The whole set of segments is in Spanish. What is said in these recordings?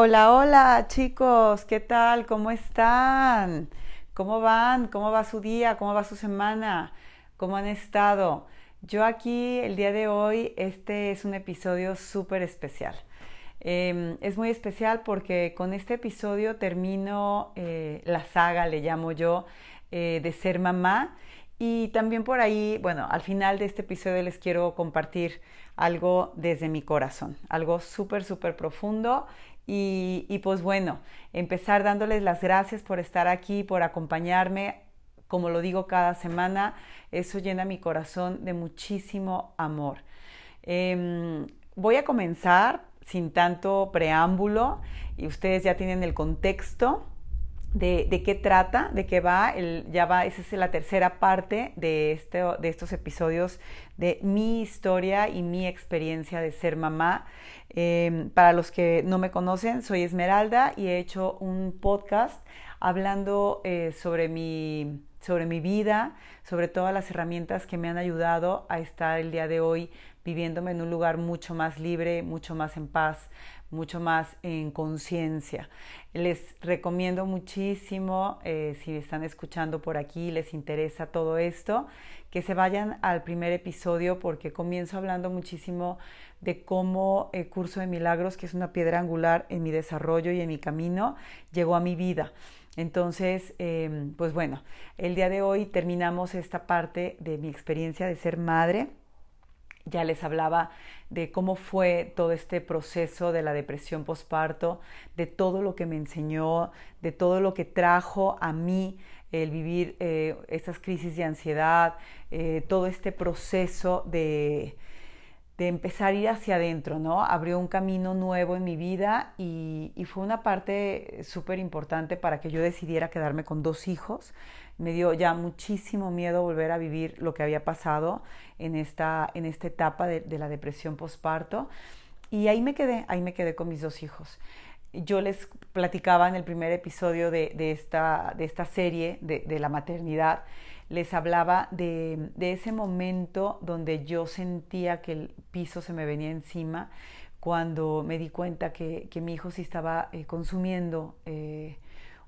Hola, hola chicos, ¿qué tal? ¿Cómo están? ¿Cómo van? ¿Cómo va su día? ¿Cómo va su semana? ¿Cómo han estado? Yo aquí el día de hoy, este es un episodio súper especial. Em, es muy especial porque con este episodio termino eh, la saga, le llamo yo, eh, de ser mamá. Y también por ahí, bueno, al final de este episodio les quiero compartir algo desde mi corazón, algo súper, súper profundo y, pues bueno, empezar dándoles las gracias por estar aquí, por acompañarme. Como lo digo cada semana, eso llena mi corazón de muchísimo amor. Em, voy a comenzar sin tanto preámbulo y ustedes ya tienen el contexto de, qué trata, de qué va. El, ya va, esa es la tercera parte de, este, de estos episodios de mi historia y mi experiencia de ser mamá. Em, para los que no me conocen, soy Esmeralda y he hecho un podcast hablando eh, sobre, mi, sobre mi vida, sobre todas las herramientas que me han ayudado a estar el día de hoy viviéndome en un lugar mucho más libre, mucho más en paz, mucho más en conciencia. Les recomiendo muchísimo, eh, si están escuchando por aquí, les interesa todo esto, que se vayan al primer episodio porque comienzo hablando muchísimo de cómo el curso de milagros, que es una piedra angular en mi desarrollo y en mi camino, llegó a mi vida. Entonces, em, pues bueno, el día de hoy terminamos esta parte de mi experiencia de ser madre ya les hablaba de cómo fue todo este proceso de la depresión posparto, de todo lo que me enseñó, de todo lo que trajo a mí el vivir eh, estas crisis de ansiedad, eh, todo este proceso de, de empezar a ir hacia adentro, ¿no? Abrió un camino nuevo en mi vida y, fue una parte súper importante para que yo decidiera quedarme con dos hijos. Me dio ya muchísimo miedo volver a vivir lo que había pasado en esta, en esta etapa de, la depresión postparto. Y ahí me quedé, ahí me quedé con mis dos hijos. Yo les platicaba en el primer episodio de, esta, de esta serie de, la maternidad les hablaba de, ese momento donde yo sentía que el piso se me venía encima cuando me di cuenta que, mi hijo sí estaba eh, consumiendo eh,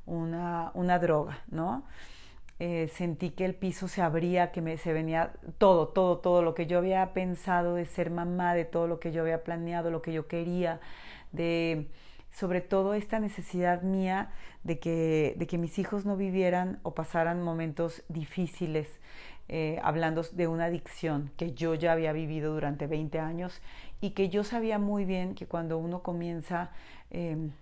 una, droga, ¿no? Eh, sentí que el piso se abría, que me, se venía todo, todo, todo lo que yo había pensado de ser mamá, de todo lo que yo había planeado, lo que yo quería, de sobre todo esta necesidad mía de que, de que mis hijos no vivieran o pasaran momentos difíciles, eh, hablando de una adicción que yo ya había vivido durante 20 años y que yo sabía muy bien que cuando uno comienza em,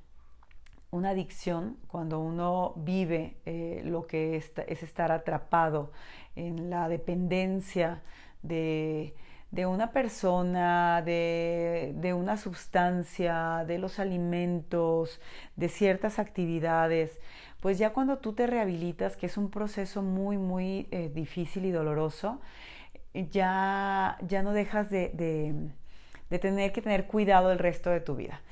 una adicción, cuando uno vive eh, lo que es estar atrapado en la dependencia de de una persona, de, de, una sustancia, de los alimentos, de ciertas actividades, pues ya cuando tú te rehabilitas, que es un proceso muy, muy eh, difícil y doloroso, ya, ya no dejas de, de, de, tener que tener cuidado el resto de tu vida.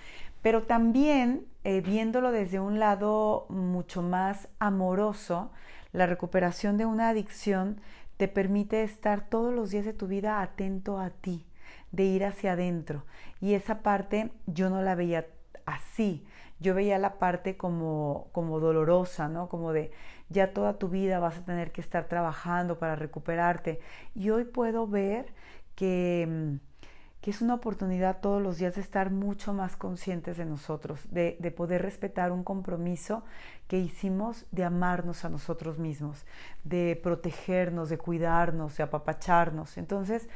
Pero también, eh, viéndolo desde un lado mucho más amoroso, la recuperación de una adicción te permite estar todos los días de tu vida atento a ti, de ir hacia adentro. Y esa parte yo no la veía así. Yo veía la parte como, como dolorosa, ¿no? Como de ya toda tu vida vas a tener que estar trabajando para recuperarte. Y hoy puedo ver que mm, que es una oportunidad todos los días de estar mucho más conscientes de nosotros, de, poder respetar un compromiso que hicimos de amarnos a nosotros mismos, de protegernos, de cuidarnos, de apapacharnos. Entonces,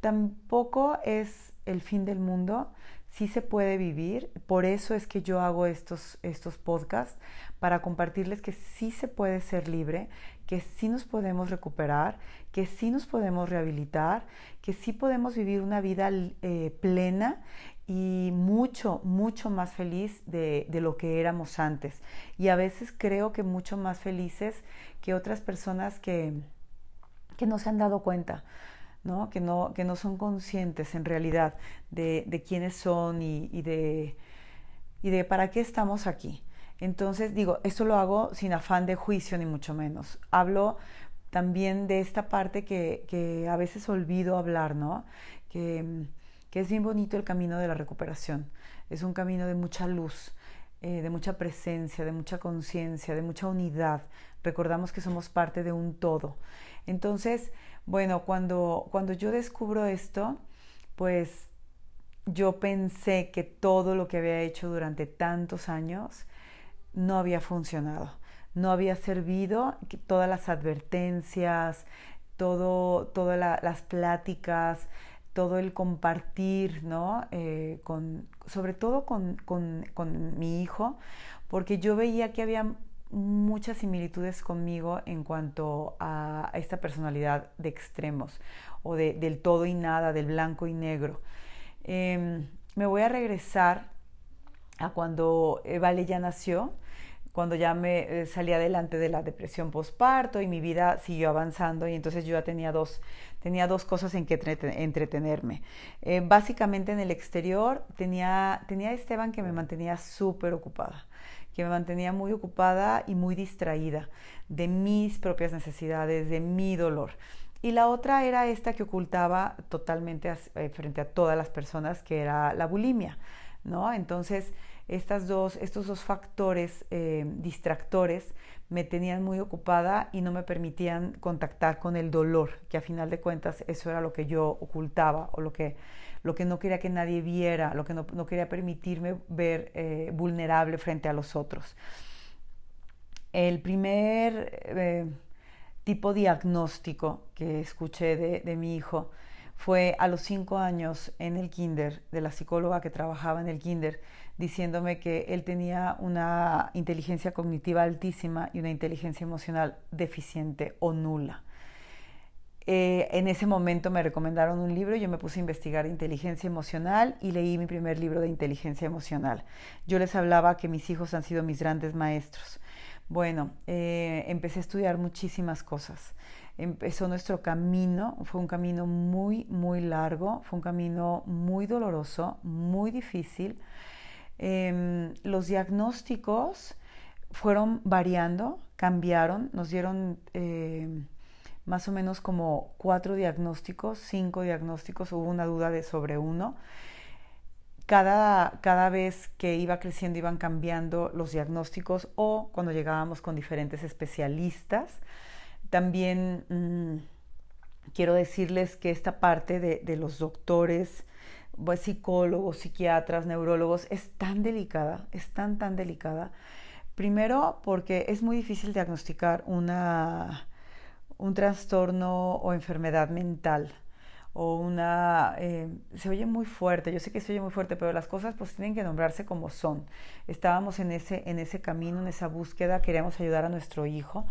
tampoco es el fin del mundo, sí se puede vivir, por eso es que yo hago estos, estos podcasts, para compartirles que sí se puede ser libre, que sí nos podemos recuperar, que sí nos podemos rehabilitar, que sí podemos vivir una vida eh, plena y mucho, mucho más feliz de, lo que éramos antes. Y a veces creo que mucho más felices que otras personas que, que no se han dado cuenta. ¿no? Que, no, que no son conscientes en realidad de, de quiénes son y, de, y de para qué estamos aquí. Entonces, digo, esto lo hago sin afán de juicio ni mucho menos. Hablo también de esta parte que, que a veces olvido hablar, ¿no? Que, que, es bien bonito el camino de la recuperación. Es un camino de mucha luz. eh, de mucha presencia, de mucha conciencia, de mucha unidad. Recordamos que somos parte de un todo. Entonces, bueno, cuando, cuando yo descubro esto, pues yo pensé que todo lo que había hecho durante tantos años no había funcionado, no había servido, todas las advertencias, todo, todas las pláticas, todo el compartir, ¿no? Eh, sobre todo con, con, con, mi hijo, porque yo veía que había muchas similitudes conmigo en cuanto a, esta personalidad de extremos o de, del todo y nada, del blanco y negro. Em, me voy a regresar a cuando Vale ya nació, cuando ya me eh, salí adelante de la depresión postparto y mi vida siguió avanzando y entonces yo ya tenía dos, tenía dos cosas en que entretenerme. Eh, básicamente en el exterior tenía, tenía a Esteban que me mantenía súper ocupada que me mantenía muy ocupada y muy distraída de mis propias necesidades, de mi dolor. Y la otra era esta que ocultaba totalmente eh, frente a todas las personas, que era la bulimia, ¿no? Entonces, estas dos, estos dos factores eh, distractores me tenían muy ocupada y no me permitían contactar con el dolor, que a final de cuentas eso era lo que yo ocultaba o lo que lo que no quería que nadie viera, lo que no, quería permitirme ver eh, vulnerable frente a los otros. El primer eh, tipo diagnóstico que escuché de, de mi hijo fue a los cinco años en el kinder, de la psicóloga que trabajaba en el kinder, diciéndome que él tenía una inteligencia cognitiva altísima y una inteligencia emocional deficiente o nula. Eh, en ese momento me recomendaron un libro, yo me puse a investigar inteligencia emocional y leí mi primer libro de inteligencia emocional. Yo les hablaba que mis hijos han sido mis grandes maestros. Bueno, eh, empecé a estudiar muchísimas cosas. Empezó nuestro camino, fue un camino muy, muy largo, fue un camino muy doloroso, muy difícil. Em, los diagnósticos fueron variando, cambiaron, nos dieron... Eh, más o menos como cuatro diagnósticos, cinco diagnósticos, hubo una duda de sobre uno. Cada, cada vez que iba creciendo iban cambiando los diagnósticos o cuando llegábamos con diferentes especialistas. También mm, quiero decirles que esta parte de, de los doctores, psicólogos, psiquiatras, neurólogos, es tan delicada, es tan, tan delicada. Primero porque es muy difícil diagnosticar una un trastorno o enfermedad mental o una... Eh, se oye muy fuerte, yo sé que se oye muy fuerte, pero las cosas pues tienen que nombrarse como son. Estábamos en ese, en ese camino, en esa búsqueda, queríamos ayudar a nuestro hijo.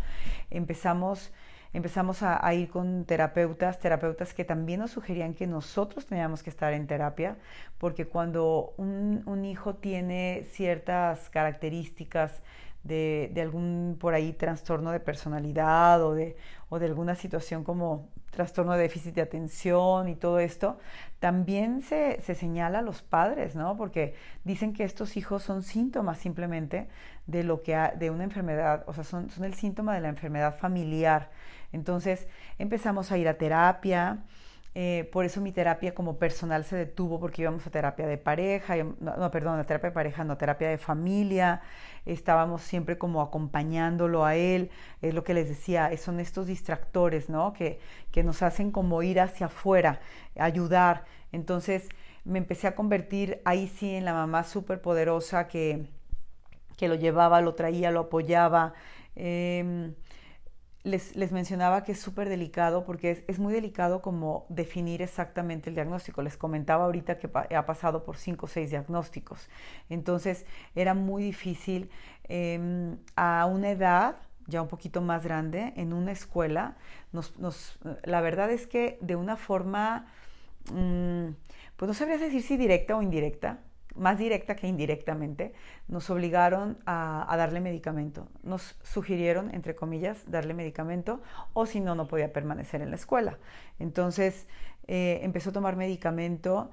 Empezamos, empezamos a, ir con terapeutas, terapeutas que también nos sugerían que nosotros teníamos que estar en terapia, porque cuando un, hijo tiene ciertas características, de, de, algún por ahí trastorno de personalidad o de, o de alguna situación como trastorno de déficit de atención y todo esto, también se, se, señala a los padres, ¿no? Porque dicen que estos hijos son síntomas simplemente de lo que de una enfermedad, o sea, son, son el síntoma de la enfermedad familiar. Entonces empezamos a ir a terapia, eh, por eso mi terapia como personal se detuvo porque íbamos a terapia de pareja, no, perdón, a terapia de pareja, no, terapia de familia, estábamos siempre como acompañándolo a él, es lo que les decía, son estos distractores, ¿no? Que, que nos hacen como ir hacia afuera, ayudar. Entonces me empecé a convertir ahí sí en la mamá súper poderosa que, que lo llevaba, lo traía, lo apoyaba. Eh, les, mencionaba que es súper delicado porque es, muy delicado como definir exactamente el diagnóstico. Les comentaba ahorita que ha pasado por cinco o seis diagnósticos. Entonces era muy difícil eh, a una edad ya un poquito más grande, en una escuela, nos, nos, la verdad es que de una forma, mmm, pues no sabría decir si directa o indirecta, más directa que indirectamente, nos obligaron a, darle medicamento. Nos sugirieron, entre comillas, darle medicamento o si no, no podía permanecer en la escuela. Entonces eh, empezó a tomar medicamento.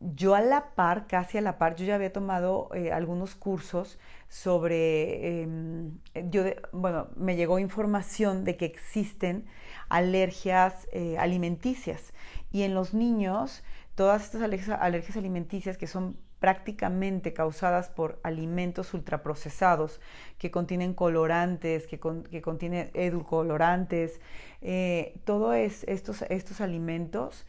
Yo a la par, casi a la par, yo ya había tomado eh, algunos cursos sobre, em, yo bueno, me llegó información de que existen alergias eh, alimenticias y en los niños todas estas alergias alimenticias que son prácticamente causadas por alimentos ultraprocesados que contienen colorantes, que, contienen edulcorantes, eh, todos estos, estos alimentos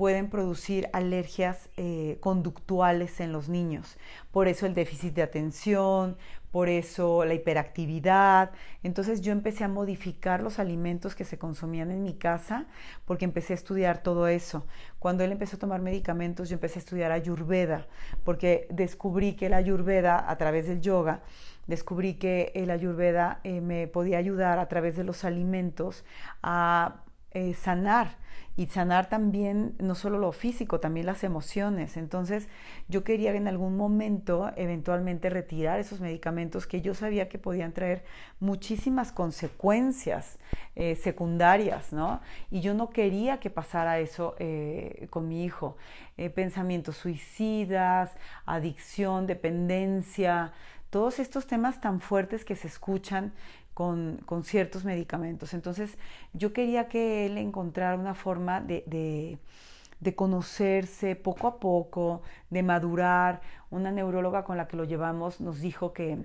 pueden producir alergias eh, conductuales en los niños. Por eso el déficit de atención, por eso la hiperactividad. Entonces yo empecé a modificar los alimentos que se consumían en mi casa porque empecé a estudiar todo eso. Cuando él empezó a tomar medicamentos, yo empecé a estudiar ayurveda porque descubrí que la ayurveda a través del yoga descubrí que el ayurveda eh, me podía ayudar a través de los alimentos a eh, sanar y sanar también no solo lo físico, también las emociones. Entonces yo quería en algún momento eventualmente retirar esos medicamentos que yo sabía que podían traer muchísimas consecuencias eh, secundarias, ¿no? Y yo no quería que pasara eso eh, con mi hijo. pensamientos suicidas, adicción, dependencia, todos estos temas tan fuertes que se escuchan con, ciertos medicamentos. Entonces yo quería que él encontrara una forma de, de, conocerse poco a poco, de madurar. Una neuróloga con la que lo llevamos nos dijo que,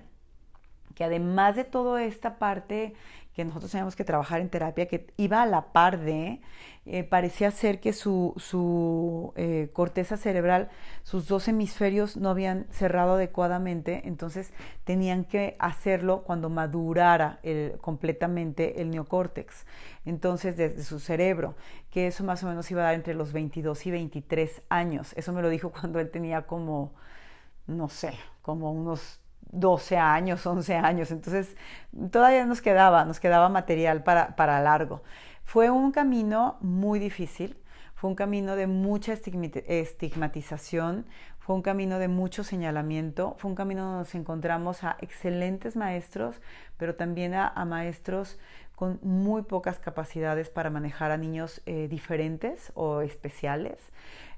que además de toda esta parte que nosotros teníamos que trabajar en terapia, que iba a la par de, eh, parecía ser que su, su eh, corteza cerebral, sus dos hemisferios no habían cerrado adecuadamente, entonces tenían que hacerlo cuando madurara completamente el neocórtex, entonces desde su cerebro, que eso más o menos iba a dar entre los 22 y 23 años. Eso me lo dijo cuando él tenía como, no sé, como unos 12 años, 11 años, entonces todavía nos quedaba, nos quedaba material para, para largo. Fue un camino muy difícil, fue un camino de mucha estigmatización, fue un camino de mucho señalamiento, fue un camino donde nos encontramos a excelentes maestros, pero también a, maestros con muy pocas capacidades para manejar a niños eh, diferentes o especiales.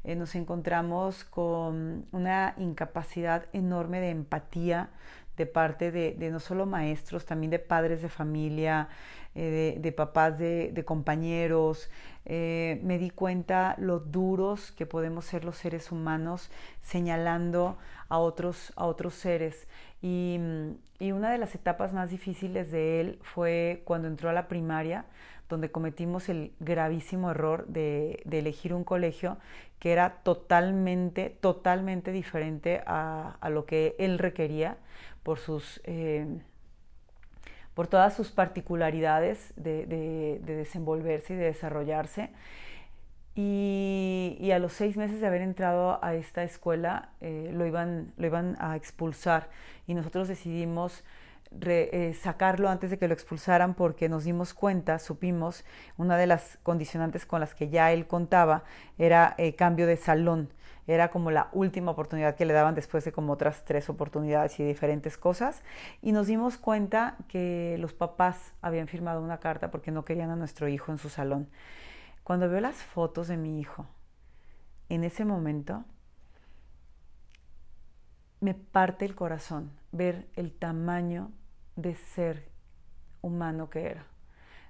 Eh, nos encontramos con una incapacidad enorme de empatía de parte de, no solo maestros, también de padres de familia, eh, de, papás de, compañeros. Eh, me di cuenta lo duros que podemos ser los seres humanos señalando a otros, a otros seres. Y, y una de las etapas más difíciles de él fue cuando entró a la primaria donde cometimos el gravísimo error de, elegir un colegio que era totalmente, totalmente diferente a, lo que él requería por sus... Eh, por todas sus particularidades de, desenvolverse y de desarrollarse. Y, a los seis meses de haber entrado a esta escuela eh, lo, iban, lo iban a expulsar y nosotros decidimos eh, sacarlo antes de que lo expulsaran porque nos dimos cuenta, supimos, una de las condicionantes con las que ya él contaba era eh, cambio de salón. Era como la última oportunidad que le daban después de como otras tres oportunidades y diferentes cosas. Y nos dimos cuenta que los papás habían firmado una carta porque no querían a nuestro hijo en su salón. Cuando veo las fotos de mi hijo, en ese momento me parte el corazón ver el tamaño de ser humano que era,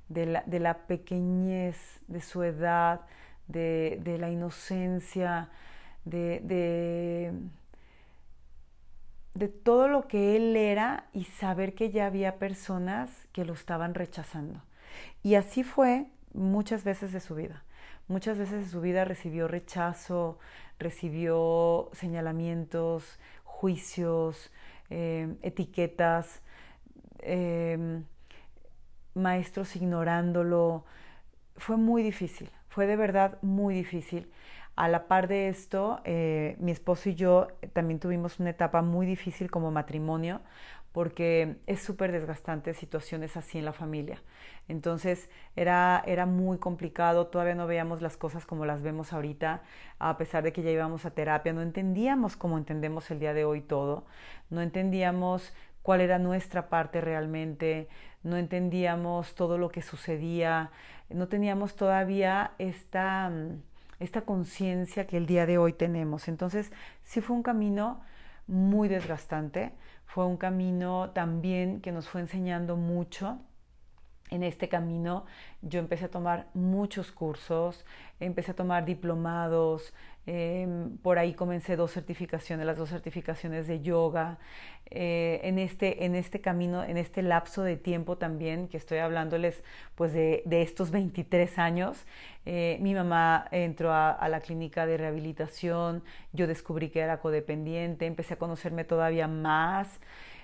de la, pequeñez de su edad, de, la inocencia, de, de, todo lo que él era y saber que ya había personas que lo estaban rechazando. Y así fue muchas veces de su vida. Muchas veces de su vida recibió rechazo, recibió señalamientos, juicios, eh, etiquetas, Em, maestros ignorándolo. Fue muy difícil, fue de verdad muy difícil. A la par de esto, eh, mi esposo y yo también tuvimos una etapa muy difícil como matrimonio porque es súper desgastante situaciones así en la familia. Entonces era, era muy complicado, todavía no veíamos las cosas como las vemos ahorita, a pesar de que ya íbamos a terapia, no entendíamos como entendemos el día de hoy todo, no entendíamos cuál era nuestra parte realmente, no entendíamos todo lo que sucedía, no teníamos todavía esta, mm, esta conciencia que el día de hoy tenemos. Entonces, sí fue un camino muy desgastante, fue un camino también que nos fue enseñando mucho en este camino yo empecé a tomar muchos cursos, empecé a tomar diplomados, em, por ahí comencé dos certificaciones, las dos certificaciones de yoga. Eh, en, este, en este camino, en este lapso de tiempo también, que estoy hablándoles pues de, estos 23 años, eh, mi mamá entró a, la clínica de rehabilitación, yo descubrí que era codependiente, empecé a conocerme todavía más.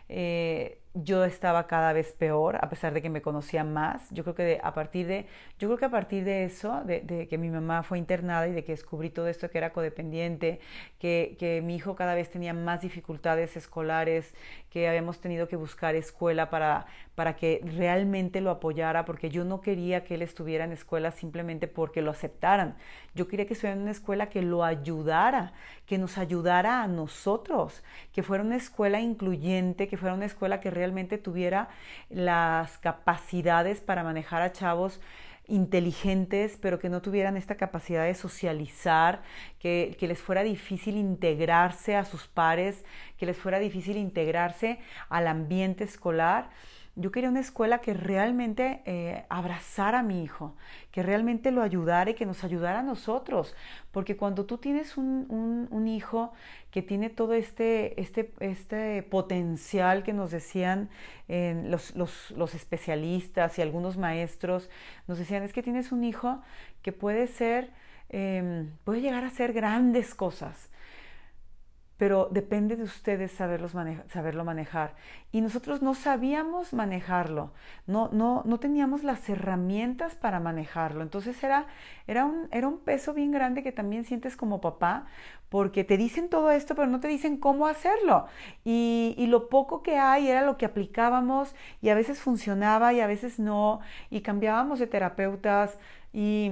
Eh, yo estaba cada vez peor, a pesar de que me conocía más. Yo creo que a partir de, yo creo que a partir de eso, de, que mi mamá fue internada y de que descubrí todo esto que era codependiente, que, que, mi hijo cada vez tenía más dificultades escolares, que habíamos tenido que buscar escuela para, para que realmente lo apoyara, porque yo no quería que él estuviera en escuela simplemente porque lo aceptaran. Yo quería que estuviera en una escuela que lo ayudara, que nos ayudara a nosotros, que fuera una escuela incluyente, que fuera una escuela que realmente tuviera las capacidades para manejar a chavos inteligentes, pero que no tuvieran esta capacidad de socializar, que, que, les fuera difícil integrarse a sus pares, que les fuera difícil integrarse al ambiente escolar. Yo quería una escuela que realmente eh, abrazara a mi hijo, que realmente lo ayudara y que nos ayudara a nosotros. Porque cuando tú tienes un, un, hijo que tiene todo este, este, este potencial que nos decían los, los, los, especialistas y algunos maestros, nos decían, es que tienes un hijo que puede ser, em, puede llegar a ser grandes cosas pero depende de ustedes saberlos saberlo manejar. Y nosotros no sabíamos manejarlo, no, no, no teníamos las herramientas para manejarlo. Entonces era, era, un, era un peso bien grande que también sientes como papá, porque te dicen todo esto, pero no te dicen cómo hacerlo. Y, y lo poco que hay era lo que aplicábamos y a veces funcionaba y a veces no, y cambiábamos de terapeutas y,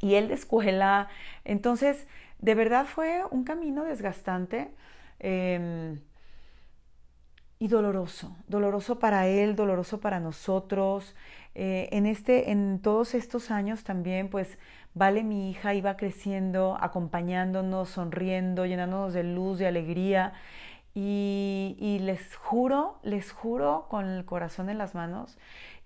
y él de escuela. Entonces, de verdad fue un camino desgastante em, y doloroso, doloroso para él, doloroso para nosotros. Eh, en, este, en todos estos años también, pues, Vale, mi hija, iba creciendo, acompañándonos, sonriendo, llenándonos de luz, de alegría. Y, y, les juro, les juro con el corazón en las manos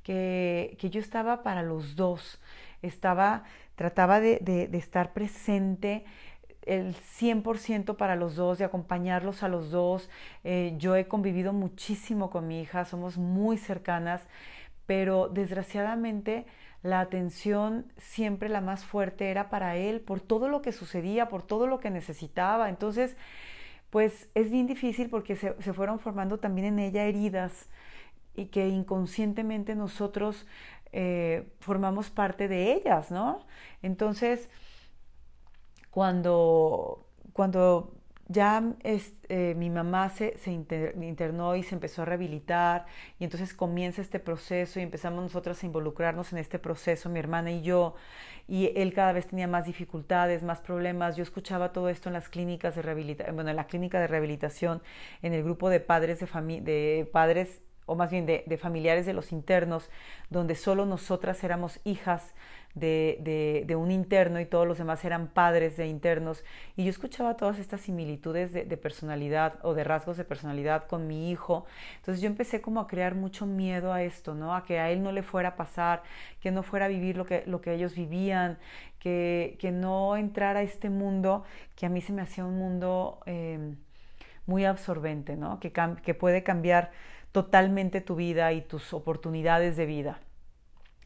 que, que yo estaba para los dos. Estaba, trataba de, de, de estar presente, el 100% para los dos, de acompañarlos a los dos. Eh, yo he convivido muchísimo con mi hija, somos muy cercanas, pero desgraciadamente la atención siempre la más fuerte era para él, por todo lo que sucedía, por todo lo que necesitaba. Entonces, pues es bien difícil porque se, fueron formando también en ella heridas y que inconscientemente nosotros eh, formamos parte de ellas, ¿no? Entonces, cuando, cuando ya eh, mi mamá se, se internó y se empezó a rehabilitar y entonces comienza este proceso y empezamos nosotros a involucrarnos en este proceso, mi hermana y yo, y él cada vez tenía más dificultades, más problemas. Yo escuchaba todo esto en las clínicas de rehabilitación, bueno, en la clínica de rehabilitación, en el grupo de padres de, de padres o más bien de, de familiares de los internos, donde solo nosotras éramos hijas de, un interno y todos los demás eran padres de internos. Y yo escuchaba todas estas similitudes de, personalidad o de rasgos de personalidad con mi hijo. Entonces yo empecé como a crear mucho miedo a esto, ¿no? A que a él no le fuera a pasar, que no fuera a vivir lo que, lo que ellos vivían, que, que no entrara a este mundo que a mí se me hacía un mundo em, muy absorbente, ¿no? Que, que puede cambiar totalmente tu vida y tus oportunidades de vida.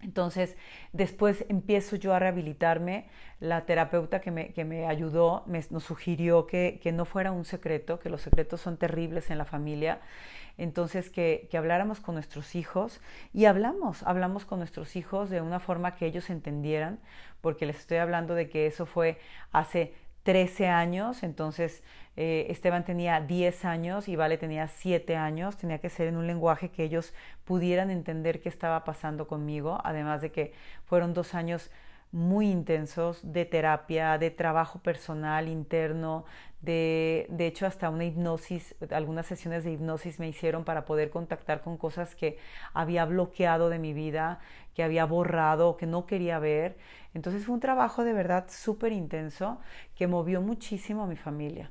Entonces, después empiezo yo a rehabilitarme. La terapeuta que me, que me ayudó me, nos sugirió que, que, no fuera un secreto, que los secretos son terribles en la familia. Entonces, que, que habláramos con nuestros hijos y hablamos, hablamos con nuestros hijos de una forma que ellos entendieran, porque les estoy hablando de que eso fue hace 13 años, entonces eh, Esteban tenía 10 años y Vale tenía 7 años, tenía que ser en un lenguaje que ellos pudieran entender qué estaba pasando conmigo, además de que fueron dos años muy intensos de terapia, de trabajo personal interno, de, de hecho hasta una hipnosis, algunas sesiones de hipnosis me hicieron para poder contactar con cosas que había bloqueado de mi vida, que había borrado, que no quería ver. Entonces fue un trabajo de verdad súper intenso que movió muchísimo a mi familia.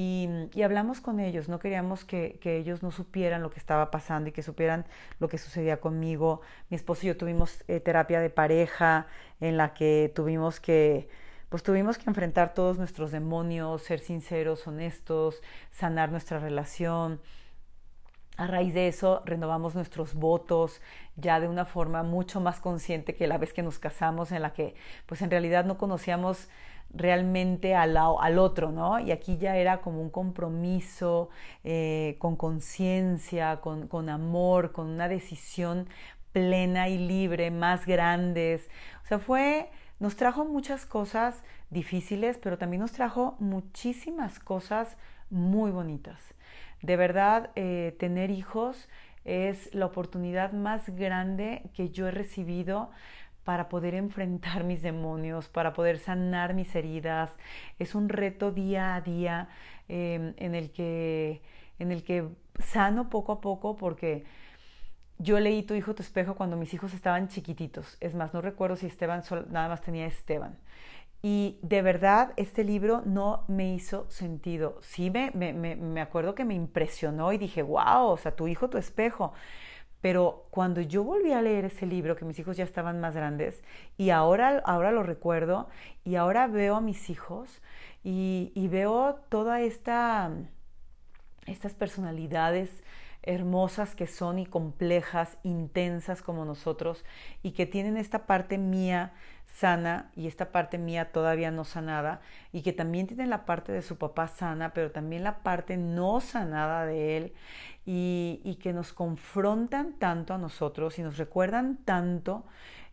Y, hablamos con ellos, no queríamos que, ellos no supieran lo que estaba pasando y que supieran lo que sucedía conmigo. Mi esposo y yo tuvimos eh, terapia de pareja en la que tuvimos que, pues tuvimos que enfrentar todos nuestros demonios, ser sinceros, honestos, sanar nuestra relación. A raíz de eso renovamos nuestros votos ya de una forma mucho más consciente que la vez que nos casamos, en la que pues en realidad no conocíamos realmente al, al otro, ¿no? Y aquí ya era como un compromiso eh, con conciencia, con, con amor, con una decisión plena y libre, más grandes. O sea, fue, nos trajo muchas cosas difíciles, pero también nos trajo muchísimas cosas muy bonitas. De verdad, eh, tener hijos es la oportunidad más grande que yo he recibido para poder enfrentar mis demonios, para poder sanar mis heridas. Es un reto día a día em, en, el que, en el que sano poco a poco porque yo leí Tu hijo, tu espejo cuando mis hijos estaban chiquititos. Es más, no recuerdo si Esteban nada más tenía Esteban. Y de verdad, este libro no me hizo sentido. Sí, me, me, me acuerdo que me impresionó y dije, wow, o sea, tu hijo, tu espejo. Pero cuando yo volví a leer ese libro, que mis hijos ya estaban más grandes, y ahora, ahora lo recuerdo, y ahora veo a mis hijos y, veo todas esta, estas personalidades hermosas que son y complejas, intensas como nosotros, y que tienen esta parte mía sana y esta parte mía todavía no sanada y que también tiene la parte de su papá sana, pero también la parte no sanada de él y, que nos confrontan tanto a nosotros y nos recuerdan tanto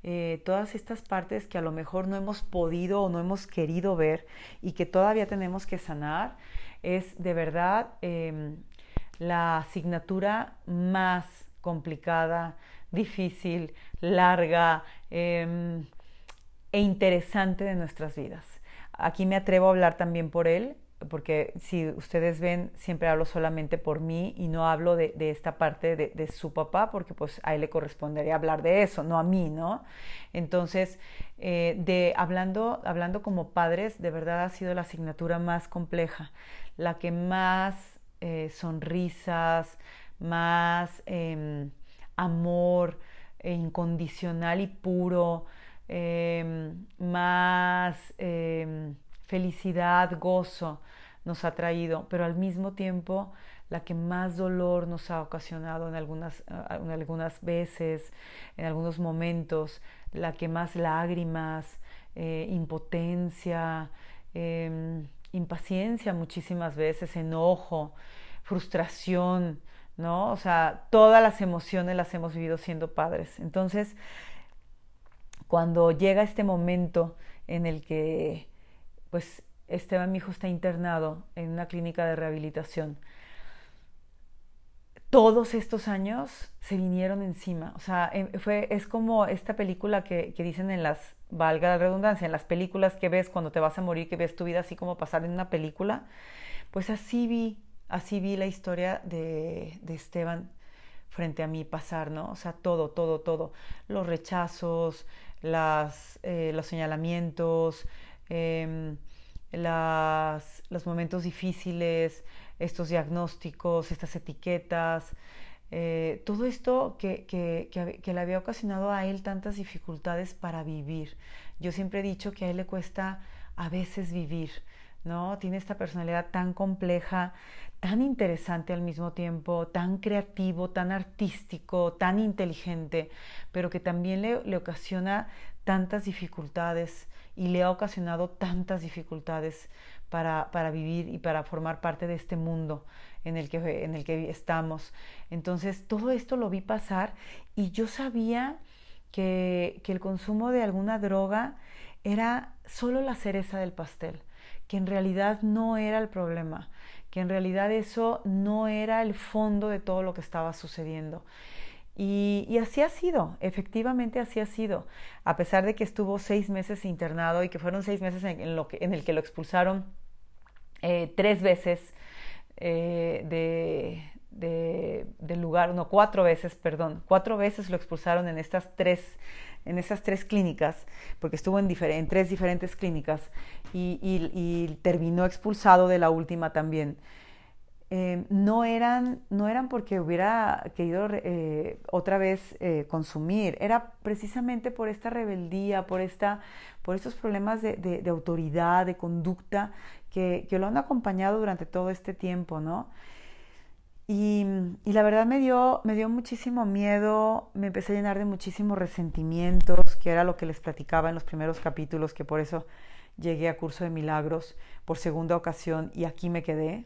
eh, todas estas partes que a lo mejor no hemos podido o no hemos querido ver y que todavía tenemos que sanar, es de verdad em, la asignatura más complicada, difícil, larga, em, e interesante de nuestras vidas. Aquí me atrevo a hablar también por él, porque si ustedes ven, siempre hablo solamente por mí y no hablo de, esta parte de, su papá, porque pues a él le correspondería hablar de eso, no a mí, ¿no? Entonces, eh, de, hablando, hablando como padres, de verdad ha sido la asignatura más compleja, la que más eh, sonrisas, más em, amor eh, incondicional y puro, Em, más em, felicidad, gozo nos ha traído, pero al mismo tiempo la que más dolor nos ha ocasionado en algunas, en algunas veces, en algunos momentos, la que más lágrimas, eh, impotencia, impaciencia muchísimas veces, enojo, frustración, ¿no? O sea, todas las emociones las hemos vivido siendo padres. Entonces, cuando llega este momento en el que pues Esteban mi hijo está internado en una clínica de rehabilitación, todos estos años se vinieron encima. O sea, em, fue, es como esta película que, dicen en las, valga la redundancia, en las películas que ves cuando te vas a morir, que ves tu vida así como pasar en una película. Pues así vi, así vi la historia de, de Esteban frente a mí pasar, ¿no? O sea, todo, todo, todo. Los rechazos, las, eh, los señalamientos, em, las, los momentos difíciles, estos diagnósticos, estas etiquetas, eh, todo esto que, que, que, le había ocasionado a él tantas dificultades para vivir. Yo siempre he dicho que a él le cuesta a veces vivir, ¿no? Tiene esta personalidad tan compleja, tan interesante al mismo tiempo, tan creativo, tan artístico, tan inteligente, pero que también le, ocasiona tantas dificultades y le ha ocasionado tantas dificultades para, para, vivir y para formar parte de este mundo en el, que, en el que estamos. Entonces, todo esto lo vi pasar y yo sabía que, que el consumo de alguna droga era solo la cereza del pastel, que en realidad no era el problema, que en realidad eso no era el fondo de todo lo que estaba sucediendo. Y, así ha sido, efectivamente así ha sido, a pesar de que estuvo seis meses internado y que fueron seis meses en, lo que, en el que lo expulsaron eh, tres veces eh, de, del lugar, no, cuatro veces, perdón, cuatro veces lo expulsaron en estas tres en esas tres clínicas, porque estuvo en, en tres diferentes clínicas y, terminó expulsado de la última también. Eh, no, eran, no eran porque hubiera querido eh, otra vez eh, consumir, era precisamente por esta rebeldía, por, esta, por estos problemas de, autoridad, de conducta que, que, lo han acompañado durante todo este tiempo, ¿no? Y, la verdad me dio, me dio muchísimo miedo, me empecé a llenar de muchísimos resentimientos, que era lo que les platicaba en los primeros capítulos, que por eso llegué a Curso de Milagros por segunda ocasión y aquí me quedé.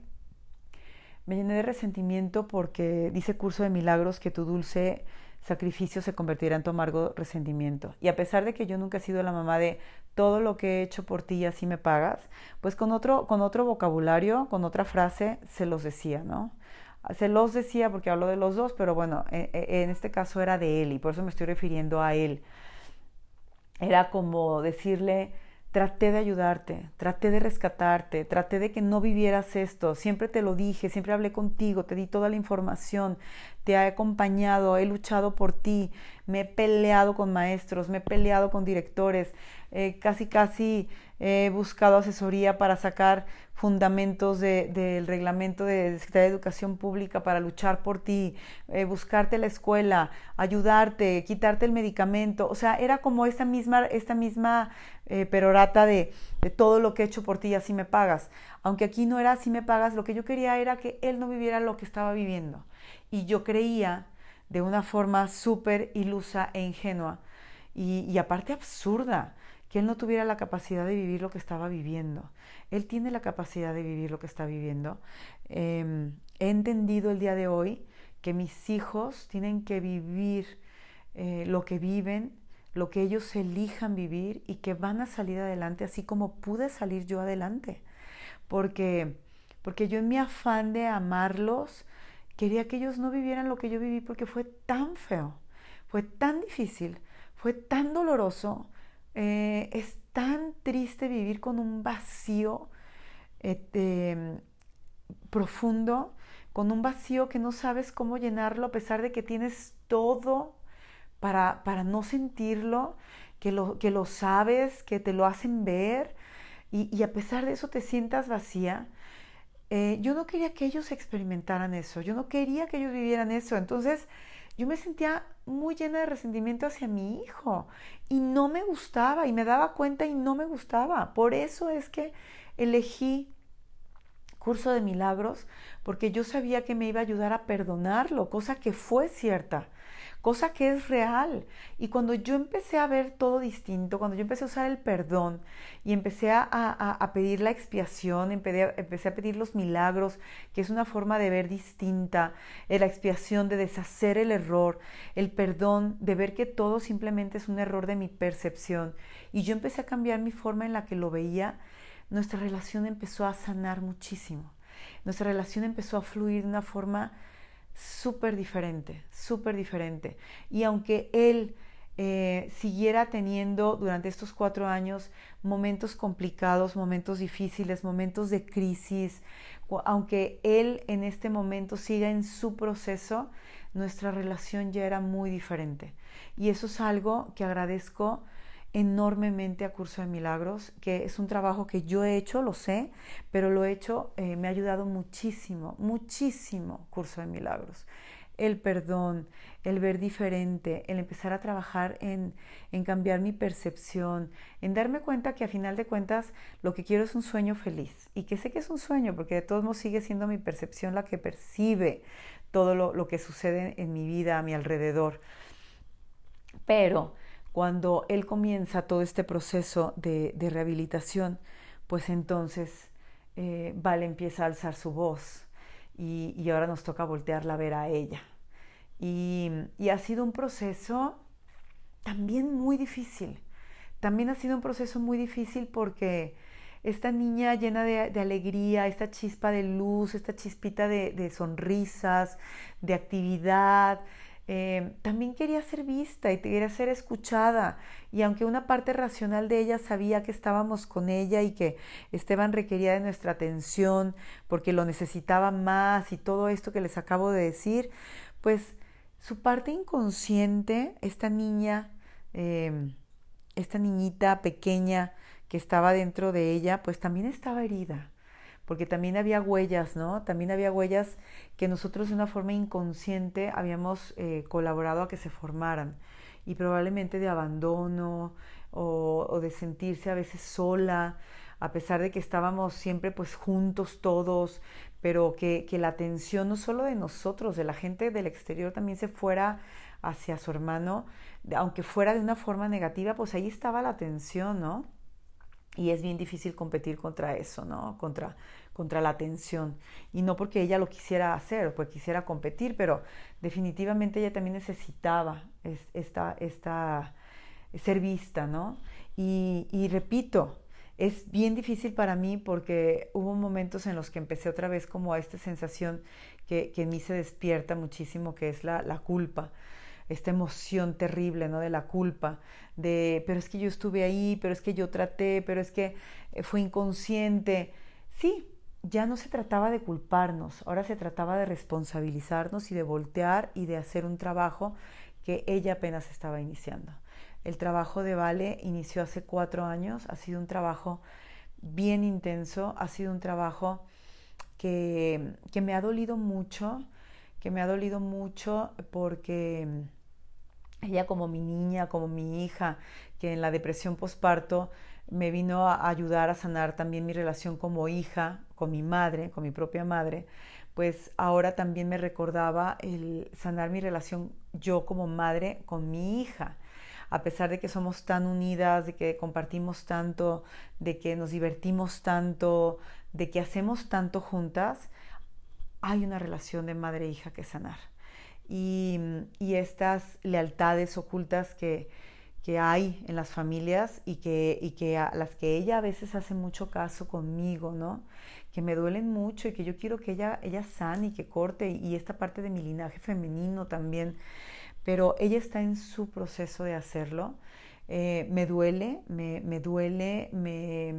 Me llené de resentimiento porque dice Curso de Milagros que tu dulce sacrificio se convertirá en tu amargo resentimiento. Y a pesar de que yo nunca he sido la mamá de todo lo que he hecho por ti y así me pagas, pues con otro, con otro vocabulario, con otra frase, se los decía, ¿no? Se los decía porque hablo de los dos, pero bueno, e, e, en este caso era de él y por eso me estoy refiriendo a él. Era como decirle, traté de ayudarte, traté de rescatarte, traté de que no vivieras esto, siempre te lo dije, siempre hablé contigo, te di toda la información, te he acompañado, he luchado por ti, me he peleado con maestros, me he peleado con directores, eh, casi casi he buscado asesoría para sacar fundamentos del reglamento de Secretaría de Educación Pública para luchar por ti, eh, buscarte la escuela, ayudarte, quitarte el medicamento. O sea, era como esta misma, esta misma eh, perorata de, de todo lo que he hecho por ti y así me pagas. Aunque aquí no era así me pagas, lo que yo quería era que él no viviera lo que estaba viviendo. Y yo creía de una forma súper ilusa e ingenua y, y aparte absurda que él no tuviera la capacidad de vivir lo que estaba viviendo. Él tiene la capacidad de vivir lo que está viviendo. Em, he entendido el día de hoy que mis hijos tienen que vivir eh, lo que viven, lo que ellos elijan vivir y que van a salir adelante así como pude salir yo adelante. Porque, porque yo en mi afán de amarlos, quería que ellos no vivieran lo que yo viví porque fue tan feo, fue tan difícil, fue tan doloroso, eh, es tan triste vivir con un vacío este, profundo, con un vacío que no sabes cómo llenarlo a pesar de que tienes todo para, para no sentirlo, que lo, que lo sabes, que te lo hacen ver y, a pesar de eso te sientas vacía. Eh, yo no quería que ellos experimentaran eso, yo no quería que ellos vivieran eso. Entonces, yo me sentía muy llena de resentimiento hacia mi hijo y no me gustaba y me daba cuenta y no me gustaba. Por eso es que elegí curso de milagros porque yo sabía que me iba a ayudar a perdonarlo, cosa que fue cierta cosa que es real. Y cuando yo empecé a ver todo distinto, cuando yo empecé a usar el perdón y empecé a, pedir la expiación, empecé, a pedir los milagros, que es una forma de ver distinta, eh, la expiación de deshacer el error, el perdón de ver que todo simplemente es un error de mi percepción. Y yo empecé a cambiar mi forma en la que lo veía, nuestra relación empezó a sanar muchísimo. Nuestra relación empezó a fluir de una forma súper diferente, súper diferente. Y aunque él eh, siguiera teniendo durante estos cuatro años momentos complicados, momentos difíciles, momentos de crisis, aunque él en este momento siga en su proceso, nuestra relación ya era muy diferente. Y eso es algo que agradezco enormemente a Curso de Milagros, que es un trabajo que yo he hecho, lo sé, pero lo he hecho, eh, me ha ayudado muchísimo, muchísimo Curso de Milagros. El perdón, el ver diferente, el empezar a trabajar en, en cambiar mi percepción, en darme cuenta que a final de cuentas lo que quiero es un sueño feliz y que sé que es un sueño porque de todos modos sigue siendo mi percepción la que percibe todo lo, lo que sucede en mi vida, a mi alrededor. Pero cuando él comienza todo este proceso de, rehabilitación, pues entonces eh, Vale empieza a alzar su voz y, ahora nos toca voltearla a ver a ella. Y, ha sido un proceso también muy difícil. También ha sido un proceso muy difícil porque esta niña llena de, alegría, esta chispa de luz, esta chispita de sonrisas, de actividad, eh, también quería ser vista y quería ser escuchada. Y aunque una parte racional de ella sabía que estábamos con ella y que Esteban requería de nuestra atención porque lo necesitaba más y todo esto que les acabo de decir, pues su parte inconsciente, esta niña em, esta niñita pequeña que estaba dentro de ella, pues también estaba herida, porque también había huellas, ¿no? También había huellas que nosotros de una forma inconsciente habíamos eh, colaborado a que se formaran y probablemente de abandono o, o de sentirse a veces sola, a pesar de que estábamos siempre pues juntos todos, pero que, que, la atención no solo de nosotros, de la gente del exterior también se fuera hacia su hermano, aunque fuera de una forma negativa, pues ahí estaba la atención, ¿no? Y es bien difícil competir contra eso, ¿no? Contra, contra la atención. Y no porque ella lo quisiera hacer porque quisiera competir, pero definitivamente ella también necesitaba esta, esta, ser vista, ¿no? Y, y repito, es bien difícil para mí porque hubo momentos en los que empecé otra vez como a esta sensación que, que en mí se despierta muchísimo, que es la, la, culpa, esta emoción terrible, ¿no? De la culpa, de, pero es que yo estuve ahí, pero es que yo traté, pero es que eh, fue inconsciente. Sí, ya no se trataba de culparnos, ahora se trataba de responsabilizarnos y de voltear y de hacer un trabajo que ella apenas estaba iniciando. El trabajo de Vale inició hace cuatro años, ha sido un trabajo bien intenso, ha sido un trabajo que, que me ha dolido mucho, que me ha dolido mucho porque ella como mi niña, como mi hija, que en la depresión postparto me vino a ayudar a sanar también mi relación como hija, con mi madre, con mi propia madre, pues ahora también me recordaba el sanar mi relación yo como madre con mi hija a pesar de que somos tan unidas, de que compartimos tanto, de que nos divertimos tanto, de que hacemos tanto juntas, hay una relación de madre e que sanar. Y, estas lealtades ocultas que, que, hay en las familias y que, y que a las que ella a veces hace mucho caso conmigo, ¿no? Que me duelen mucho y que yo quiero que ella, ella sane y que corte y esta parte de mi linaje femenino también pero ella está en su proceso de hacerlo. Eh, me duele, me, duele, me,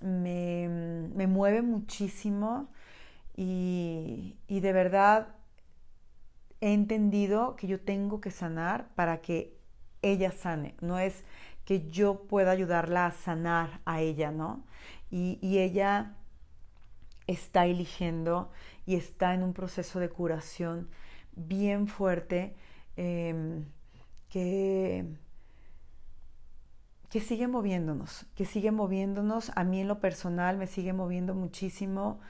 me, mueve muchísimo y, y de verdad he entendido que yo tengo que sanar para que ella sane. No es que yo pueda ayudarla a sanar a ella, ¿no? Y, ella está eligiendo y está en un proceso de curación bien fuerte em, que, que sigue moviéndonos, que sigue moviéndonos. A mí en lo personal me sigue moviendo muchísimo.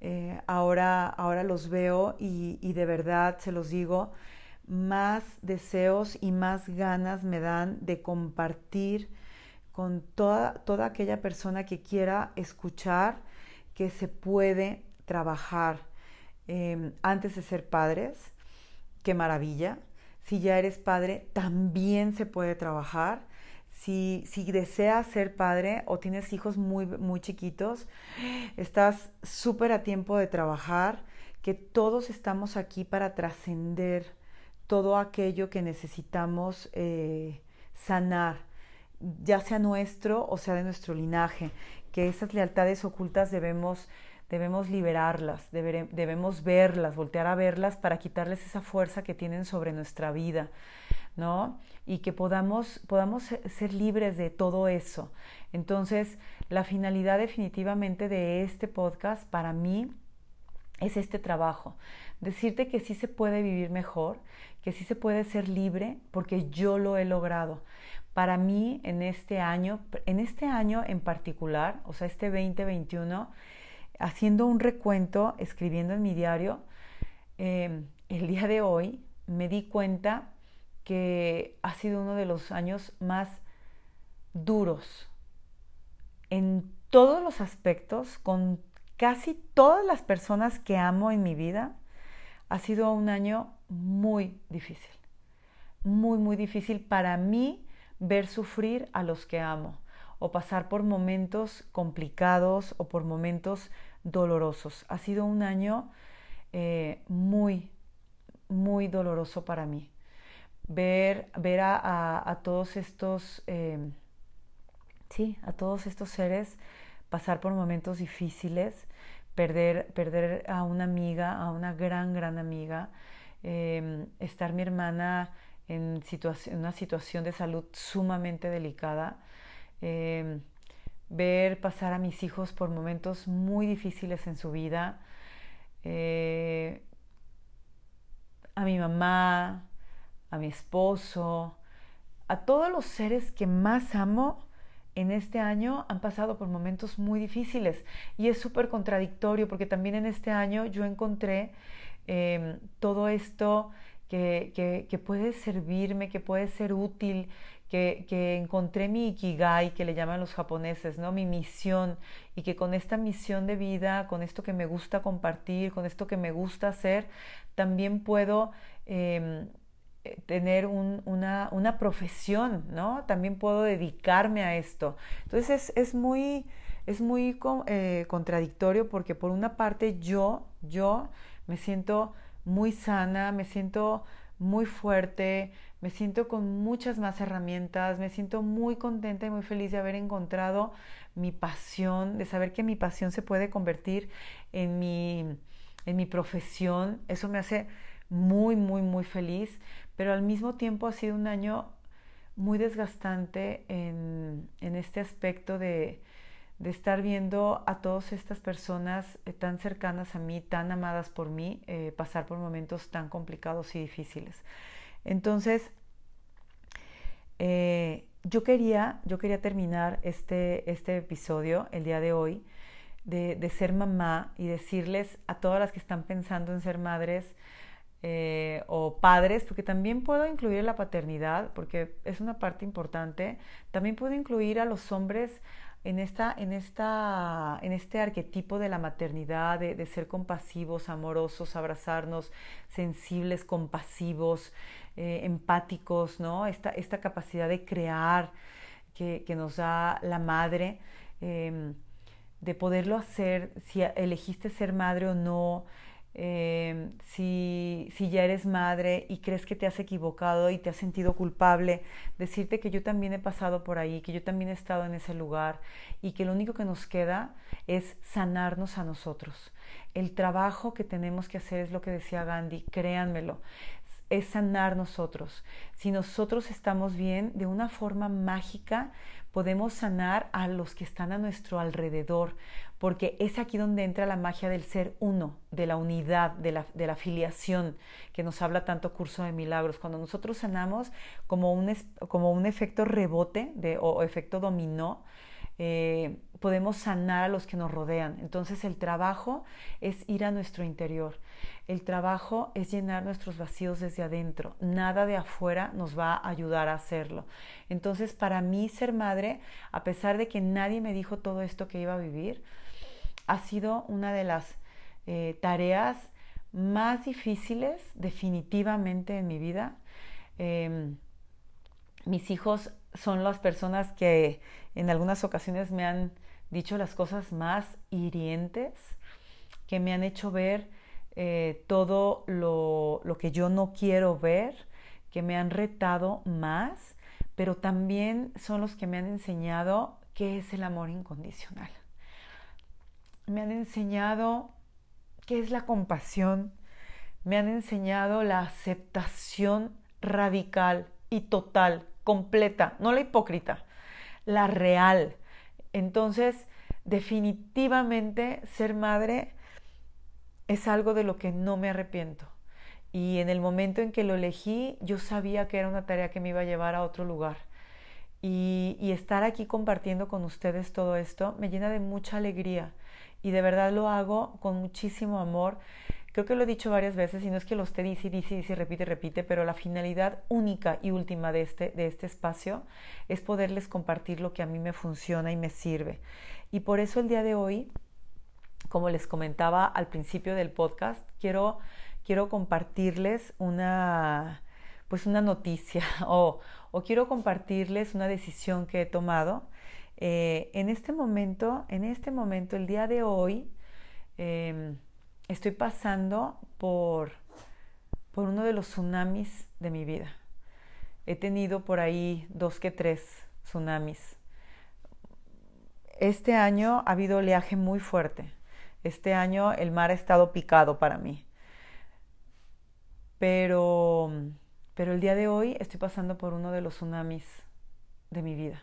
Eh, ahora, ahora los veo y, de verdad se los digo, más deseos y más ganas me dan de compartir con toda, aquella persona que quiera escuchar que se puede trabajar eh, antes de ser padres, qué maravilla. Si ya eres padre, también se puede trabajar. Si, deseas ser padre o tienes hijos muy, muy chiquitos, estás súper a tiempo de trabajar, que todos estamos aquí para trascender todo aquello que necesitamos eh, sanar, ya sea nuestro o sea de nuestro linaje, que esas lealtades ocultas debemos debemos liberarlas, debemos verlas, voltear a verlas para quitarles esa fuerza que tienen sobre nuestra vida, Y que podamos, podamos ser libres de todo eso. Entonces, la finalidad definitivamente de este podcast para mí es este trabajo. Decirte que sí se puede vivir mejor, que sí se puede ser libre, porque yo lo he logrado. Para mí, en este año, en este año en particular, o sea, este 2021, haciendo un recuento, escribiendo en mi diario, em, el día de hoy me di cuenta que ha sido uno de los años más duros en todos los aspectos, con casi todas las personas que amo en mi vida. Ha sido un año muy difícil, muy, muy difícil para mí ver sufrir a los que amo o pasar por momentos complicados o por momentos dolorosos. Ha sido un año eh, muy, muy doloroso para mí. Ver, ver a, todos estos, em, sí, a todos estos seres pasar por momentos difíciles, perder, perder a una amiga, a una gran, gran amiga, em, estar mi hermana en una situación de salud sumamente delicada. Em, ver pasar a mis hijos por momentos muy difíciles en su vida. Eh, a mi mamá, a mi esposo, a todos los seres que más amo en este año han pasado por momentos muy difíciles y es súper contradictorio porque también en este año yo encontré em, todo esto que, que, puede servirme, que puede ser útil, que, que, encontré mi ikigai, que le llaman los japoneses, ¿no? Mi misión, y que con esta misión de vida, con esto que me gusta compartir, con esto que me gusta hacer, también puedo em, tener una, una, profesión, ¿no? También puedo dedicarme a esto. Entonces es, es muy, es muy eh, contradictorio porque por una parte yo, yo me siento muy sana, me siento muy fuerte, me siento con muchas más herramientas, me siento muy contenta y muy feliz de haber encontrado mi pasión, de saber que mi pasión se puede convertir en mi, en mi profesión. Eso me hace muy, muy, muy feliz, pero al mismo tiempo ha sido un año muy desgastante en, en este aspecto de, de estar viendo a todas estas personas eh, tan cercanas a mí, tan amadas por mí, eh, pasar por momentos tan complicados y difíciles. Entonces, eh, yo, quería, yo quería terminar este, este episodio el día de hoy de, de, ser mamá y decirles a todas las que están pensando en ser madres o padres, porque también puedo incluir la paternidad, porque es una parte importante, también puedo incluir a los hombres en, esta, en, esta, en este arquetipo de la maternidad, de, ser compasivos, amorosos, abrazarnos, sensibles, compasivos, eh, empáticos, ¿no? Esta, esta, capacidad de crear que, nos da la madre, em, de poderlo hacer, si elegiste ser madre o no, Em, si, si, ya eres madre y crees que te has equivocado y te has sentido culpable, decirte que yo también he pasado por ahí, que yo también he estado en ese lugar y que lo único que nos queda es sanarnos a nosotros. El trabajo que tenemos que hacer es lo que decía Gandhi, créanmelo, es sanar nosotros. Si nosotros estamos bien, de una forma mágica podemos sanar a los que están a nuestro alrededor, porque es aquí donde entra la magia del ser uno, de la unidad, de la, de la filiación, que nos habla tanto Curso de Milagros. Cuando nosotros sanamos como un, como un efecto rebote de, o efecto dominó, eh, podemos sanar a los que nos rodean. Entonces el trabajo es ir a nuestro interior. El trabajo es llenar nuestros vacíos desde adentro. Nada de afuera nos va a ayudar a hacerlo. Entonces para mí ser madre, a pesar de que nadie me dijo todo esto que iba a vivir, ha sido una de las eh, tareas más difíciles definitivamente en mi vida. Em, mis hijos son las personas que en algunas ocasiones me han dicho las cosas más hirientes, que me han hecho ver eh, todo lo, lo que yo no quiero ver, que me han retado más, pero también son los que me han enseñado qué es el amor incondicional. Me han enseñado qué es la compasión, me han enseñado la aceptación radical y total completa, no la hipócrita, la real. Entonces, definitivamente ser madre es algo de lo que no me arrepiento. Y en el momento en que lo elegí, yo sabía que era una tarea que me iba a llevar a otro lugar. Y, estar aquí compartiendo con ustedes todo esto me llena de mucha alegría. Y de verdad lo hago con muchísimo amor Creo que lo he dicho varias veces y no es que lo esté dice, dice, dice, repite, repite, pero la finalidad única y última de este, de este espacio es poderles compartir lo que a mí me funciona y me sirve. Y por eso el día de hoy, como les comentaba al principio del podcast, quiero, quiero compartirles una, pues una noticia o, o quiero compartirles una decisión que he tomado. Eh, en este momento, en este momento, el día de hoy, eh, estoy pasando por, por uno de los tsunamis de mi vida. He tenido por ahí dos que tres tsunamis. Este año ha habido oleaje muy fuerte. Este año el mar ha estado picado para mí. Pero, pero el día de hoy estoy pasando por uno de los tsunamis de mi vida.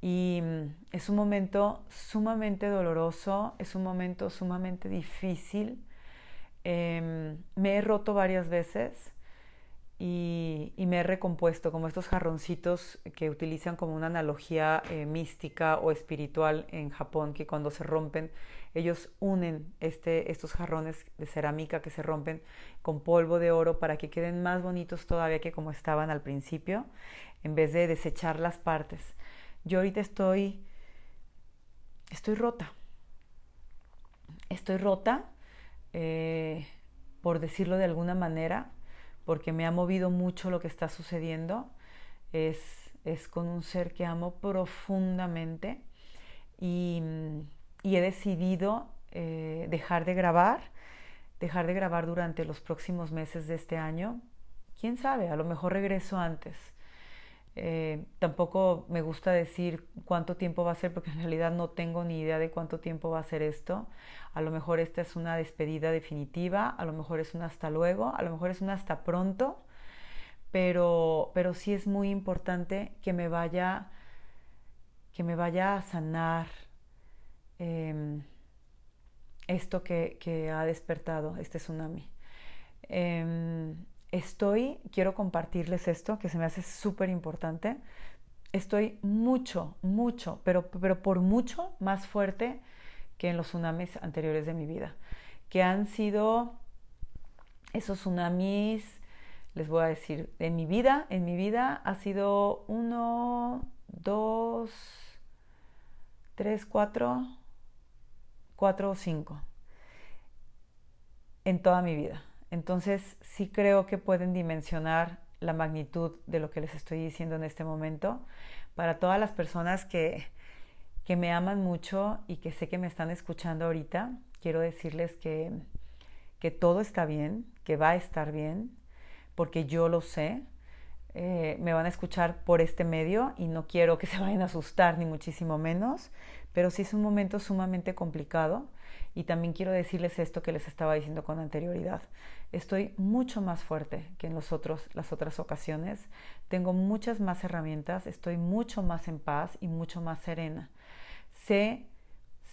Y mm, es un momento sumamente doloroso, es un momento sumamente difícil. Em, me he roto varias veces y, me he recompuesto como estos jarroncitos que utilizan como una analogía eh, mística o espiritual en Japón, que cuando se rompen, ellos unen este, estos jarrones de cerámica que se rompen con polvo de oro para que queden más bonitos todavía que como estaban al principio, en vez de desechar las partes. Yo ahorita estoy, estoy rota. Estoy rota, eh, por decirlo de alguna manera, porque me ha movido mucho lo que está sucediendo. Es, es con un ser que amo profundamente y, he decidido eh, dejar de grabar, dejar de grabar durante los próximos meses de este año. ¿Quién sabe? A lo mejor regreso antes. Eh, tampoco me gusta decir cuánto tiempo va a ser porque en realidad no tengo ni idea de cuánto tiempo va a ser esto. A lo mejor esta es una despedida definitiva, a lo mejor es un hasta luego, a lo mejor es un hasta pronto, pero, pero sí es muy importante que me vaya, que me vaya a sanar em, esto que, ha despertado este tsunami. Em, estoy, quiero compartirles esto que se me hace súper importante. Estoy mucho, mucho, pero, pero por mucho más fuerte que en los tsunamis anteriores de mi vida, que han sido esos tsunamis, les voy a decir, en mi vida, en mi vida ha sido uno, dos, tres, cuatro, cuatro o cinco en toda mi vida. Entonces sí creo que pueden dimensionar la magnitud de lo que les estoy diciendo en este momento. Para todas las personas que, que me aman mucho y que sé que me están escuchando ahorita, quiero decirles que, que todo está bien, que va a estar bien, porque yo lo sé. Eh, me van a escuchar por este medio y no quiero que se vayan a asustar, ni muchísimo menos, pero sí es un momento sumamente complicado y también quiero decirles esto que les estaba diciendo con anterioridad. Estoy mucho más fuerte que en los otros, las otras ocasiones. Tengo muchas más herramientas, estoy mucho más en paz y mucho más serena. Sé,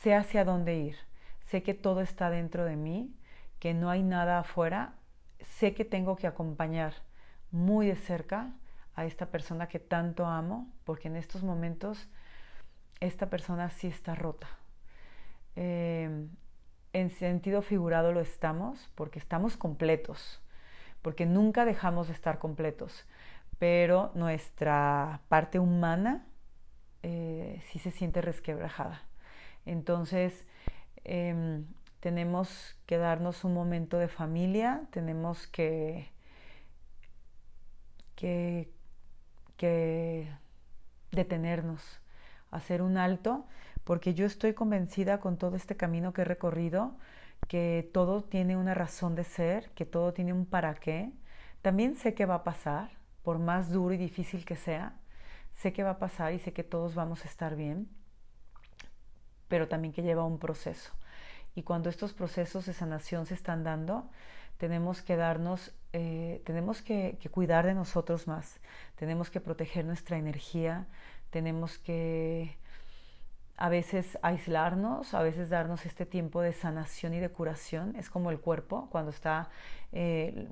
sé hacia dónde ir. Sé que todo está dentro de mí, que no hay nada afuera. Sé que tengo que acompañar muy de cerca a esta persona que tanto amo, porque en estos momentos esta persona sí está rota. Eh, en sentido figurado lo estamos porque estamos completos, porque nunca dejamos de estar completos, pero nuestra parte humana eh, sí se siente resquebrajada. Entonces, em, tenemos que darnos un momento de familia, tenemos que, que, que detenernos, hacer un alto porque yo estoy convencida con todo este camino que he recorrido que todo tiene una razón de ser, que todo tiene un para qué. También sé que va a pasar, por más duro y difícil que sea, sé que va a pasar y sé que todos vamos a estar bien, pero también que lleva un proceso. Y cuando estos procesos de sanación se están dando, tenemos que darnos, eh, tenemos que cuidar de nosotros más, tenemos que proteger nuestra energía, tenemos que a veces aislarnos, a veces darnos este tiempo de sanación y de curación. Es como el cuerpo, cuando está, eh,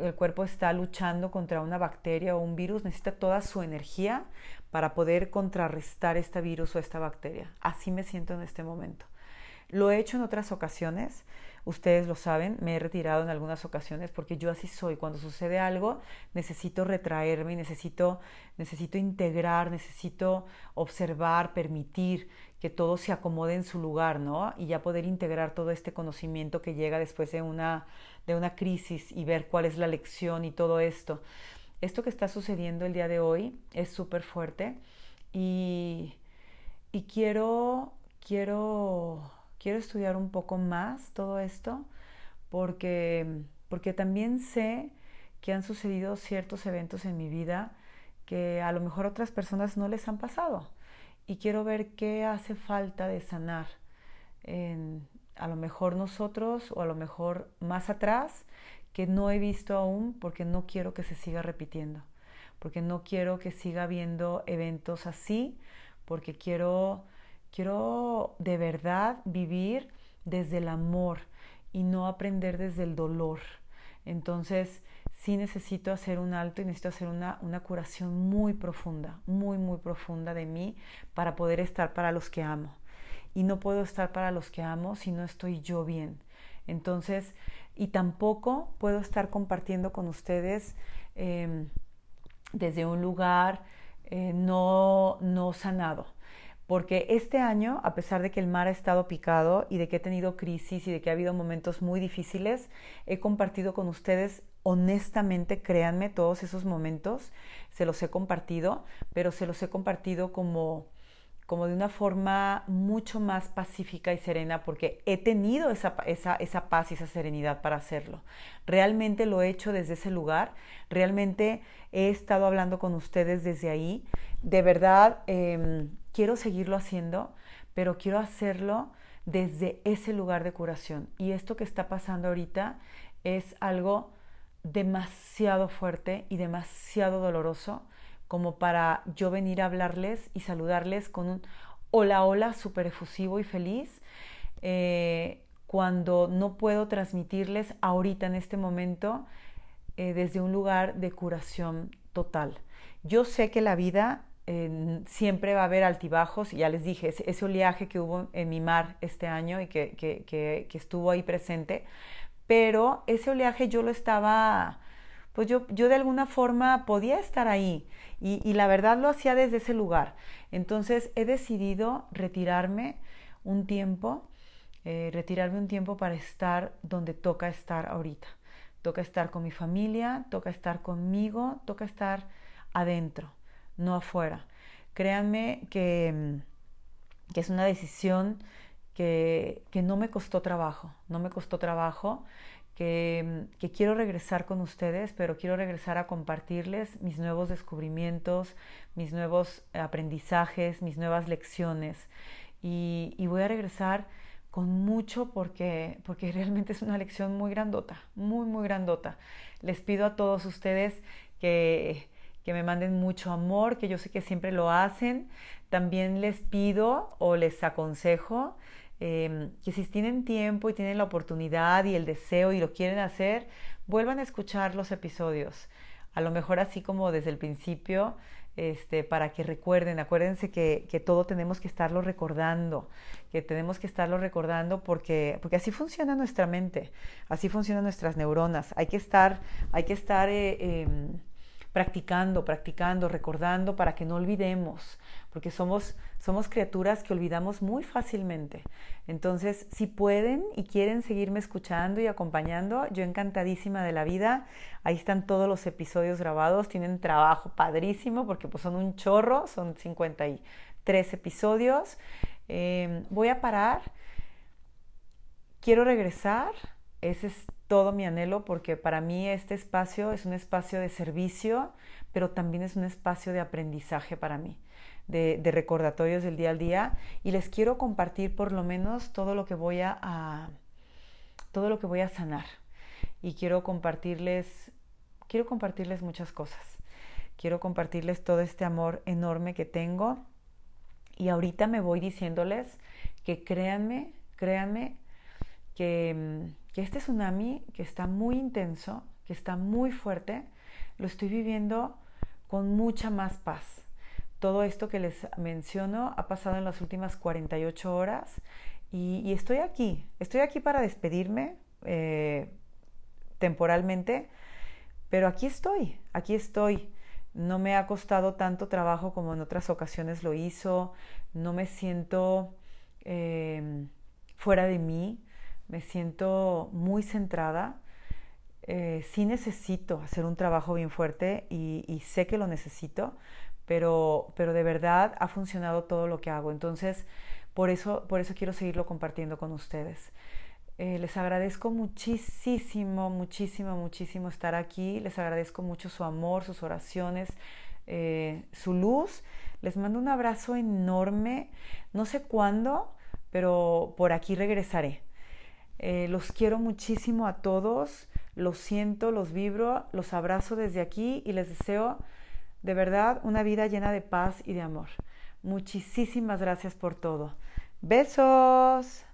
el cuerpo está luchando contra una bacteria o un virus, necesita toda su energía para poder contrarrestar este virus o esta bacteria. Así me siento en este momento. Lo he hecho en otras ocasiones, ustedes lo saben, me he retirado en algunas ocasiones porque yo así soy. Cuando sucede algo, necesito retraerme, necesito, necesito integrar, necesito observar, permitir que todo se acomode en su lugar, ¿no? Y ya poder integrar todo este conocimiento que llega después de una, de una crisis y ver cuál es la lección y todo esto. Esto que está sucediendo el día de hoy es súper fuerte y, y quiero, quiero quiero estudiar un poco más todo esto porque, porque también sé que han sucedido ciertos eventos en mi vida que a lo mejor otras personas no les han pasado. Y quiero ver qué hace falta de sanar. A lo mejor nosotros o a lo mejor más atrás, que no he visto aún porque no quiero que se siga repitiendo, porque no quiero que siga habiendo eventos así, porque quiero, quiero de verdad vivir desde el amor y no aprender desde el dolor. Entonces, sí necesito hacer un alto y necesito hacer una, una curación muy profunda, muy, muy profunda de mí para poder estar para los que amo. Y no puedo estar para los que amo si no estoy yo bien. Entonces, y tampoco puedo estar compartiendo con ustedes em, desde un lugar eh, no, no sanado. Porque este año, a pesar de que el mar ha estado picado y de que he tenido crisis y de que ha habido momentos muy difíciles, he compartido con ustedes honestamente, créanme, todos esos momentos. Se los he compartido, pero se los he compartido como como de una forma mucho más pacífica y serena porque he tenido esa, esa, esa, paz y esa serenidad para hacerlo. Realmente lo he hecho desde ese lugar, realmente he estado hablando con ustedes desde ahí. De verdad, em, quiero seguirlo haciendo, pero quiero hacerlo desde ese lugar de curación. Y esto que está pasando ahorita es algo demasiado fuerte y demasiado doloroso como para yo venir a hablarles y saludarles con un hola, hola súper efusivo y feliz, eh, cuando no puedo transmitirles ahorita en este momento eh, desde un lugar de curación total. Yo sé que la vida siempre va a haber altibajos, ya les dije, ese, oleaje que hubo en mi mar este año y que, que estuvo ahí presente, pero ese oleaje yo lo estaba, pues yo, yo de alguna forma podía estar ahí y, la verdad lo hacía desde ese lugar. Entonces he decidido retirarme un tiempo, eh, retirarme un tiempo para estar donde toca estar ahorita. Toca estar con mi familia, toca estar conmigo, toca estar adentro, no afuera. Créanme que, que es una decisión que, no me costó trabajo, no me costó trabajo que, quiero regresar con ustedes, pero quiero regresar a compartirles mis nuevos descubrimientos, mis nuevos aprendizajes, mis nuevas lecciones. Y, voy a regresar con mucho porque, porque realmente es una lección muy grandota, muy, muy grandota. Les pido a todos ustedes que, que me manden mucho amor, que yo sé que siempre lo hacen. También les pido o les aconsejo Em, que si tienen tiempo y tienen la oportunidad y el deseo y lo quieren hacer, vuelvan a escuchar los episodios. A lo mejor así como desde el principio, este, para que recuerden, acuérdense que, que, todo tenemos que estarlo recordando, que tenemos que estarlo recordando porque, porque así funciona nuestra mente, así funcionan nuestras neuronas. Hay que estar, hay que estar eh, em, practicando, practicando, recordando para que no olvidemos, porque somos, somos criaturas que olvidamos muy fácilmente. Entonces, si pueden y quieren seguirme escuchando y acompañando, yo encantadísima de la vida. Ahí están todos los episodios grabados, tienen trabajo padrísimo porque pues son un chorro, son 53 episodios. Em, voy a parar. Quiero regresar. Ese es todo mi anhelo porque para mí este espacio es un espacio de servicio, pero también es un espacio de aprendizaje para mí, de, recordatorios del día al día. Y les quiero compartir por lo menos todo lo que voy a, todo lo que voy a sanar. Y quiero compartirles quiero compartirles muchas cosas. Quiero compartirles todo este amor enorme que tengo. Y ahorita me voy diciéndoles que créanme, créanme que que este tsunami que está muy intenso, que está muy fuerte, lo estoy viviendo con mucha más paz. Todo esto que les menciono ha pasado en las últimas 48 horas y, estoy aquí, estoy aquí para despedirme eh, temporalmente, pero aquí estoy, aquí estoy. No me ha costado tanto trabajo como en otras ocasiones lo hizo, no me siento eh, fuera de mí, me siento muy centrada. Eh, sí necesito hacer un trabajo bien fuerte y, sé que lo necesito, pero, pero de verdad ha funcionado todo lo que hago. Entonces, por eso, por eso quiero seguirlo compartiendo con ustedes. Eh, les agradezco muchísimo, muchísimo, muchísimo estar aquí. Les agradezco mucho su amor, sus oraciones, eh, su luz. Les mando un abrazo enorme. No sé cuándo, pero por aquí regresaré. Eh, los quiero muchísimo a todos, los siento, los vibro, los abrazo desde aquí y les deseo de verdad una vida llena de paz y de amor. Muchísimas gracias por todo. Besos.